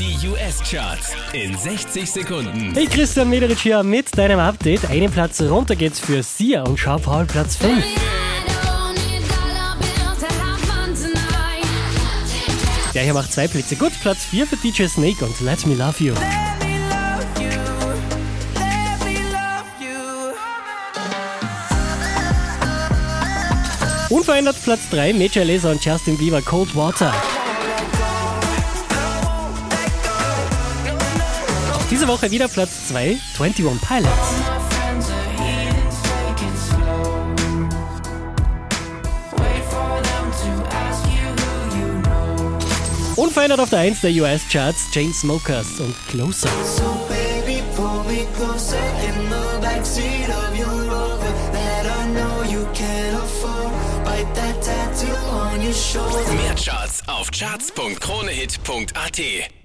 Die US-Charts in 60 Sekunden. Hey, Christian Mederich hier mit deinem Update. Einen Platz runter geht's für Sia und Sean Paul Platz 5. Der hier macht zwei Plätze gut. Platz 4 für DJ Snake und Let Me Love You. Unverändert Platz 3 Major Lazer und Justin Bieber Cold Water. Diese Woche wieder Platz 2 21 Pilots. Unverändert auf der 1 der US-Charts Smokers und Closer. So baby, pull me closer in the backseat of your Rover that I know you can't afford. Bite that tattoo on your shoulder. Mehr Charts auf charts.kronehit.at.